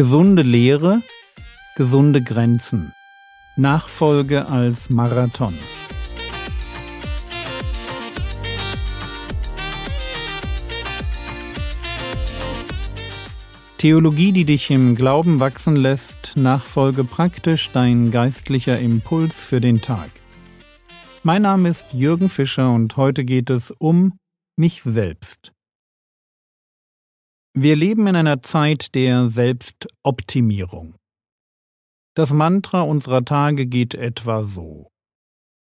Gesunde Lehre, gesunde Grenzen. Nachfolge als Marathon. Theologie, die dich im Glauben wachsen lässt, Nachfolge praktisch dein geistlicher Impuls für den Tag. Mein Name ist Jürgen Fischer und heute geht es um mich selbst. Wir leben in einer Zeit der Selbstoptimierung. Das Mantra unserer Tage geht etwa so.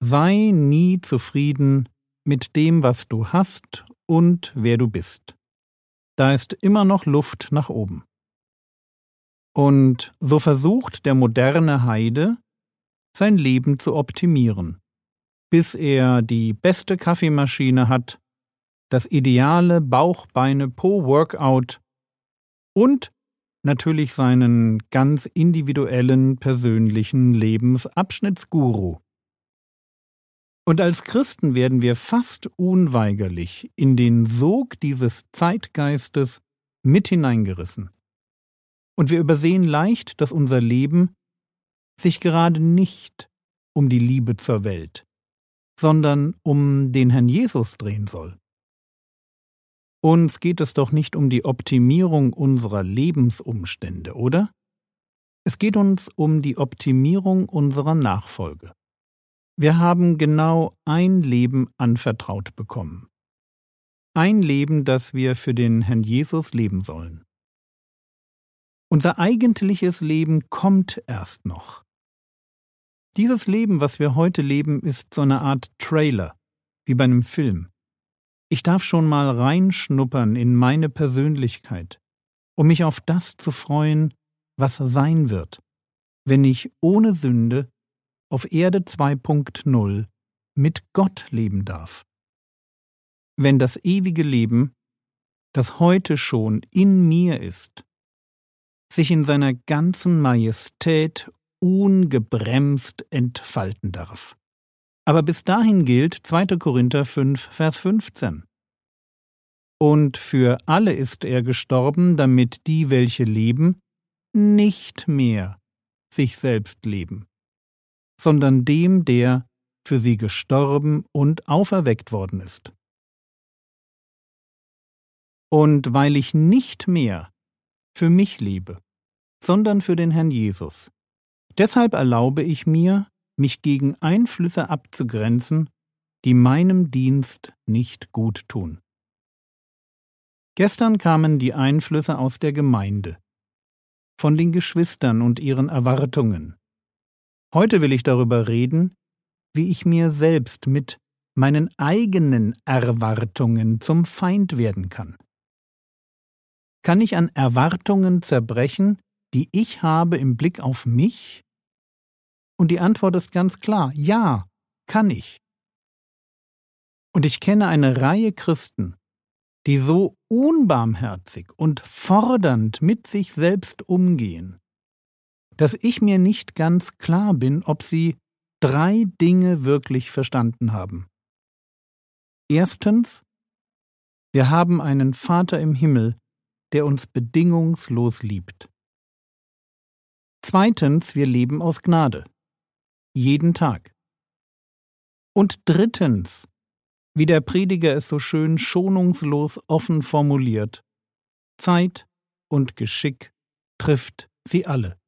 Sei nie zufrieden mit dem, was du hast und wer du bist. Da ist immer noch Luft nach oben. Und so versucht der moderne Heide, sein Leben zu optimieren, bis er die beste Kaffeemaschine hat, das ideale Bauch-Beine-Po-Workout und natürlich seinen ganz individuellen persönlichen Lebensabschnittsguru. Und als Christen werden wir fast unweigerlich in den Sog dieses Zeitgeistes mit hineingerissen. Und wir übersehen leicht, dass unser Leben sich gerade nicht um die Liebe zur Welt, sondern um den Herrn Jesus drehen soll. Uns geht es doch nicht um die Optimierung unserer Lebensumstände, oder? Es geht uns um die Optimierung unserer Nachfolge. Wir haben genau ein Leben anvertraut bekommen. Ein Leben, das wir für den Herrn Jesus leben sollen. Unser eigentliches Leben kommt erst noch. Dieses Leben, was wir heute leben, ist so eine Art Trailer, wie bei einem Film. Ich darf schon mal reinschnuppern in meine Persönlichkeit, um mich auf das zu freuen, was sein wird, wenn ich ohne Sünde auf Erde 2.0 mit Gott leben darf. Wenn das ewige Leben, das heute schon in mir ist, sich in seiner ganzen Majestät ungebremst entfalten darf. Aber bis dahin gilt 2. Korinther 5, Vers 15. Und für alle ist er gestorben, damit die, welche leben, nicht mehr sich selbst leben, sondern dem, der für sie gestorben und auferweckt worden ist. Und weil ich nicht mehr für mich lebe, sondern für den Herrn Jesus, deshalb erlaube ich mir, mich gegen Einflüsse abzugrenzen, die meinem Dienst nicht gut tun. Gestern kamen die Einflüsse aus der Gemeinde, von den Geschwistern und ihren Erwartungen. Heute will ich darüber reden, wie ich mir selbst mit meinen eigenen Erwartungen zum Feind werden kann. Kann ich an Erwartungen zerbrechen, die ich habe im Blick auf mich und die Antwort ist ganz klar, ja, kann ich. Und ich kenne eine Reihe Christen, die so unbarmherzig und fordernd mit sich selbst umgehen, dass ich mir nicht ganz klar bin, ob sie drei Dinge wirklich verstanden haben. Erstens, wir haben einen Vater im Himmel, der uns bedingungslos liebt. Zweitens, wir leben aus Gnade jeden Tag. Und drittens, wie der Prediger es so schön schonungslos offen formuliert, Zeit und Geschick trifft sie alle.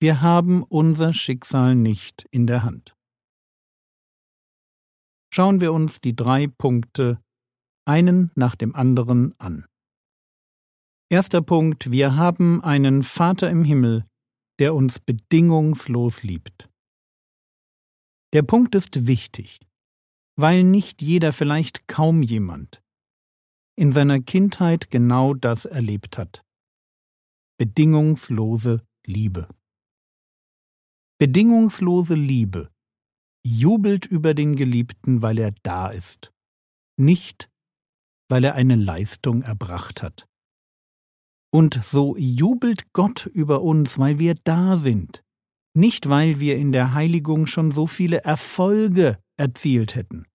Wir haben unser Schicksal nicht in der Hand. Schauen wir uns die drei Punkte einen nach dem anderen an. Erster Punkt, wir haben einen Vater im Himmel, der uns bedingungslos liebt. Der Punkt ist wichtig, weil nicht jeder, vielleicht kaum jemand, in seiner Kindheit genau das erlebt hat. Bedingungslose Liebe. Bedingungslose Liebe jubelt über den Geliebten, weil er da ist, nicht weil er eine Leistung erbracht hat. Und so jubelt Gott über uns, weil wir da sind, nicht weil wir in der Heiligung schon so viele Erfolge erzielt hätten.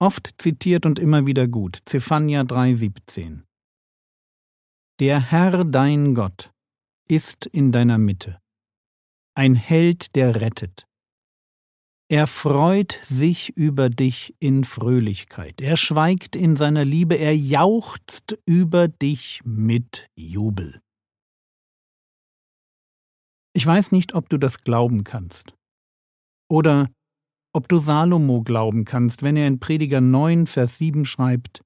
Oft zitiert und immer wieder gut, Zephania 3,17. Der Herr dein Gott ist in deiner Mitte, ein Held, der rettet. Er freut sich über dich in Fröhlichkeit, er schweigt in seiner Liebe, er jauchzt über dich mit Jubel. Ich weiß nicht, ob du das glauben kannst. Oder ob du Salomo glauben kannst, wenn er in Prediger 9, Vers 7 schreibt: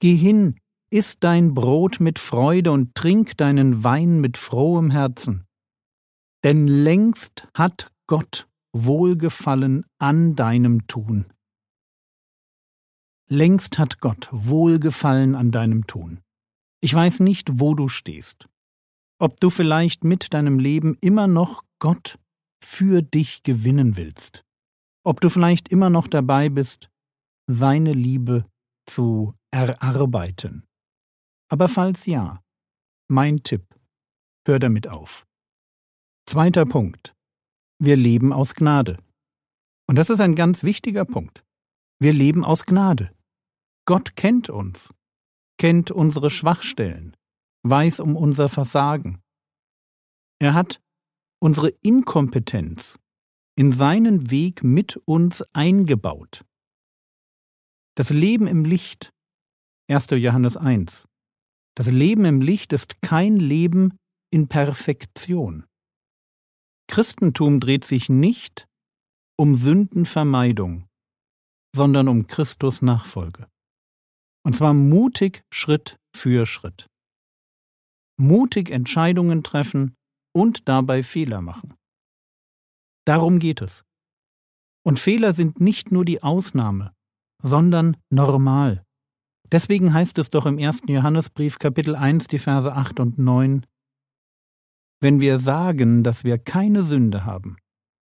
Geh hin, iss dein Brot mit Freude und trink deinen Wein mit frohem Herzen. Denn längst hat Gott Wohlgefallen an deinem Tun. Längst hat Gott Wohlgefallen an deinem Tun. Ich weiß nicht, wo du stehst. Ob du vielleicht mit deinem Leben immer noch Gott für dich gewinnen willst. Ob du vielleicht immer noch dabei bist, seine Liebe zu erarbeiten. Aber falls ja, mein Tipp, hör damit auf. Zweiter Punkt. Wir leben aus Gnade. Und das ist ein ganz wichtiger Punkt. Wir leben aus Gnade. Gott kennt uns, kennt unsere Schwachstellen, weiß um unser Versagen. Er hat unsere Inkompetenz in seinen Weg mit uns eingebaut. Das Leben im Licht 1. Johannes 1 Das Leben im Licht ist kein Leben in Perfektion. Christentum dreht sich nicht um Sündenvermeidung, sondern um Christus Nachfolge. Und zwar mutig Schritt für Schritt. Mutig Entscheidungen treffen und dabei Fehler machen. Darum geht es. Und Fehler sind nicht nur die Ausnahme, sondern normal. Deswegen heißt es doch im 1. Johannesbrief Kapitel 1 die Verse 8 und 9 wenn wir sagen, dass wir keine Sünde haben,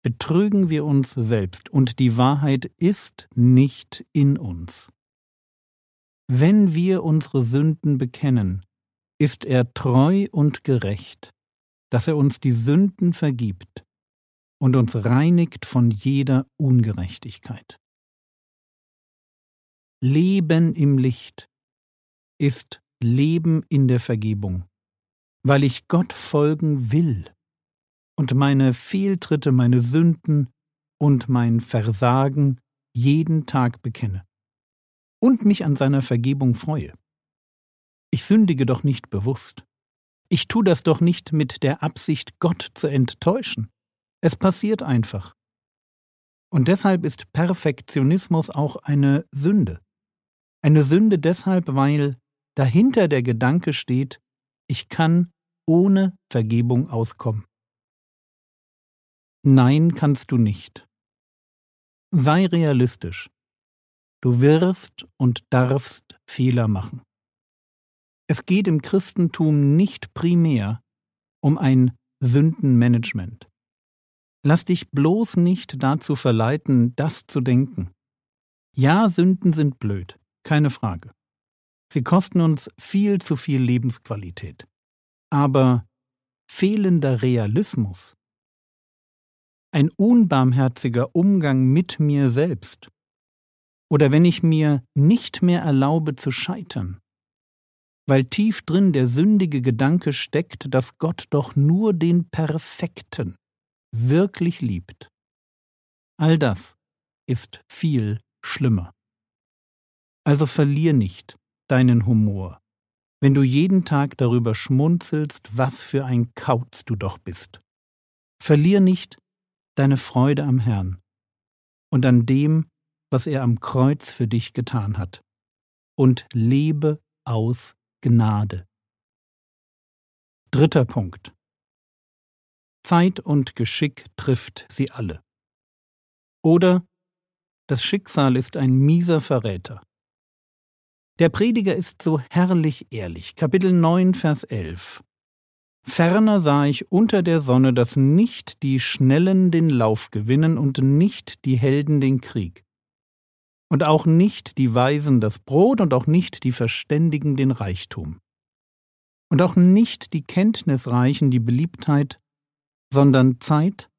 betrügen wir uns selbst und die Wahrheit ist nicht in uns. Wenn wir unsere Sünden bekennen, ist er treu und gerecht, dass er uns die Sünden vergibt und uns reinigt von jeder Ungerechtigkeit. Leben im Licht ist Leben in der Vergebung weil ich Gott folgen will und meine Fehltritte, meine Sünden und mein Versagen jeden Tag bekenne und mich an seiner Vergebung freue. Ich sündige doch nicht bewusst. Ich tu das doch nicht mit der Absicht, Gott zu enttäuschen. Es passiert einfach. Und deshalb ist Perfektionismus auch eine Sünde. Eine Sünde deshalb, weil dahinter der Gedanke steht, ich kann ohne Vergebung auskommen. Nein kannst du nicht. Sei realistisch. Du wirst und darfst Fehler machen. Es geht im Christentum nicht primär um ein Sündenmanagement. Lass dich bloß nicht dazu verleiten, das zu denken. Ja, Sünden sind blöd, keine Frage. Sie kosten uns viel zu viel Lebensqualität. Aber fehlender Realismus, ein unbarmherziger Umgang mit mir selbst, oder wenn ich mir nicht mehr erlaube zu scheitern, weil tief drin der sündige Gedanke steckt, dass Gott doch nur den Perfekten wirklich liebt. All das ist viel schlimmer. Also verlier nicht deinen Humor, wenn du jeden Tag darüber schmunzelst, was für ein Kauz du doch bist. Verlier nicht deine Freude am Herrn und an dem, was er am Kreuz für dich getan hat, und lebe aus Gnade. Dritter Punkt. Zeit und Geschick trifft sie alle. Oder das Schicksal ist ein mieser Verräter. Der Prediger ist so herrlich ehrlich. Kapitel 9, Vers 11. Ferner sah ich unter der Sonne, dass nicht die Schnellen den Lauf gewinnen und nicht die Helden den Krieg. Und auch nicht die Weisen das Brot und auch nicht die Verständigen den Reichtum. Und auch nicht die Kenntnisreichen die Beliebtheit, sondern Zeit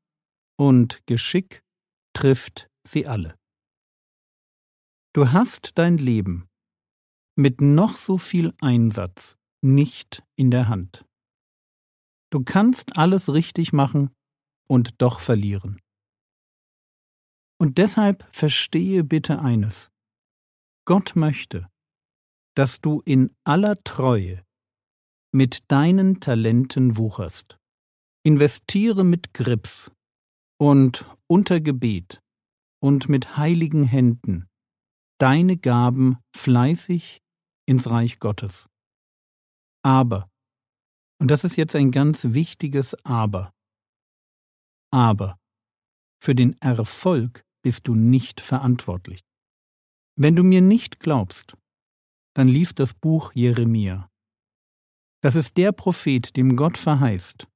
und Geschick trifft sie alle. Du hast dein Leben mit noch so viel Einsatz nicht in der Hand. Du kannst alles richtig machen und doch verlieren. Und deshalb verstehe bitte eines. Gott möchte, dass du in aller Treue mit deinen Talenten wucherst. Investiere mit Grips und unter Gebet und mit heiligen Händen deine Gaben fleißig ins Reich Gottes. Aber, und das ist jetzt ein ganz wichtiges Aber, aber für den Erfolg bist du nicht verantwortlich. Wenn du mir nicht glaubst, dann lies das Buch Jeremia. Das ist der Prophet, dem Gott verheißt,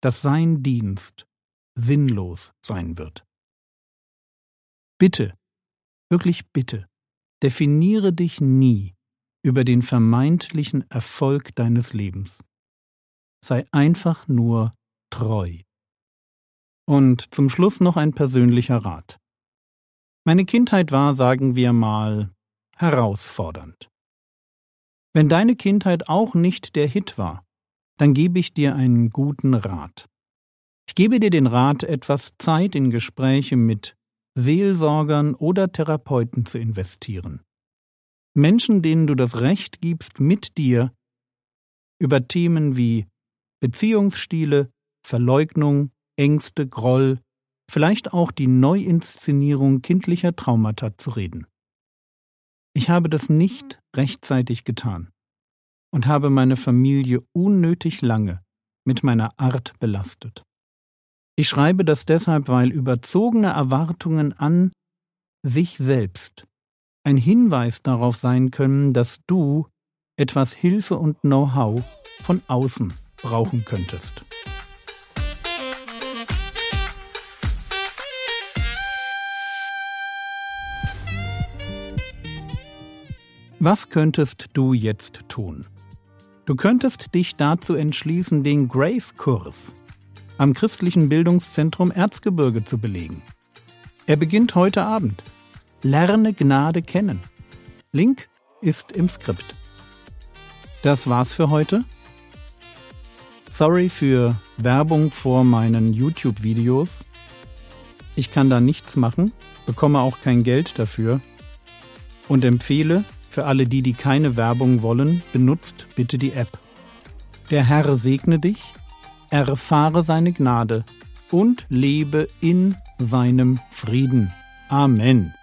dass sein Dienst sinnlos sein wird. Bitte, wirklich bitte, definiere dich nie über den vermeintlichen Erfolg deines Lebens. Sei einfach nur treu. Und zum Schluss noch ein persönlicher Rat. Meine Kindheit war, sagen wir mal, herausfordernd. Wenn deine Kindheit auch nicht der Hit war, dann gebe ich dir einen guten Rat. Ich gebe dir den Rat, etwas Zeit in Gespräche mit Seelsorgern oder Therapeuten zu investieren. Menschen, denen du das Recht gibst, mit dir über Themen wie Beziehungsstile, Verleugnung, Ängste, Groll, vielleicht auch die Neuinszenierung kindlicher Traumata zu reden. Ich habe das nicht rechtzeitig getan und habe meine Familie unnötig lange mit meiner Art belastet. Ich schreibe das deshalb, weil überzogene Erwartungen an sich selbst ein Hinweis darauf sein können, dass du etwas Hilfe und Know-how von außen brauchen könntest. Was könntest du jetzt tun? Du könntest dich dazu entschließen, den Grace-Kurs am Christlichen Bildungszentrum Erzgebirge zu belegen. Er beginnt heute Abend. Lerne Gnade kennen. Link ist im Skript. Das war's für heute. Sorry für Werbung vor meinen YouTube-Videos. Ich kann da nichts machen, bekomme auch kein Geld dafür und empfehle, für alle die, die keine Werbung wollen, benutzt bitte die App. Der Herr segne dich, erfahre seine Gnade und lebe in seinem Frieden. Amen.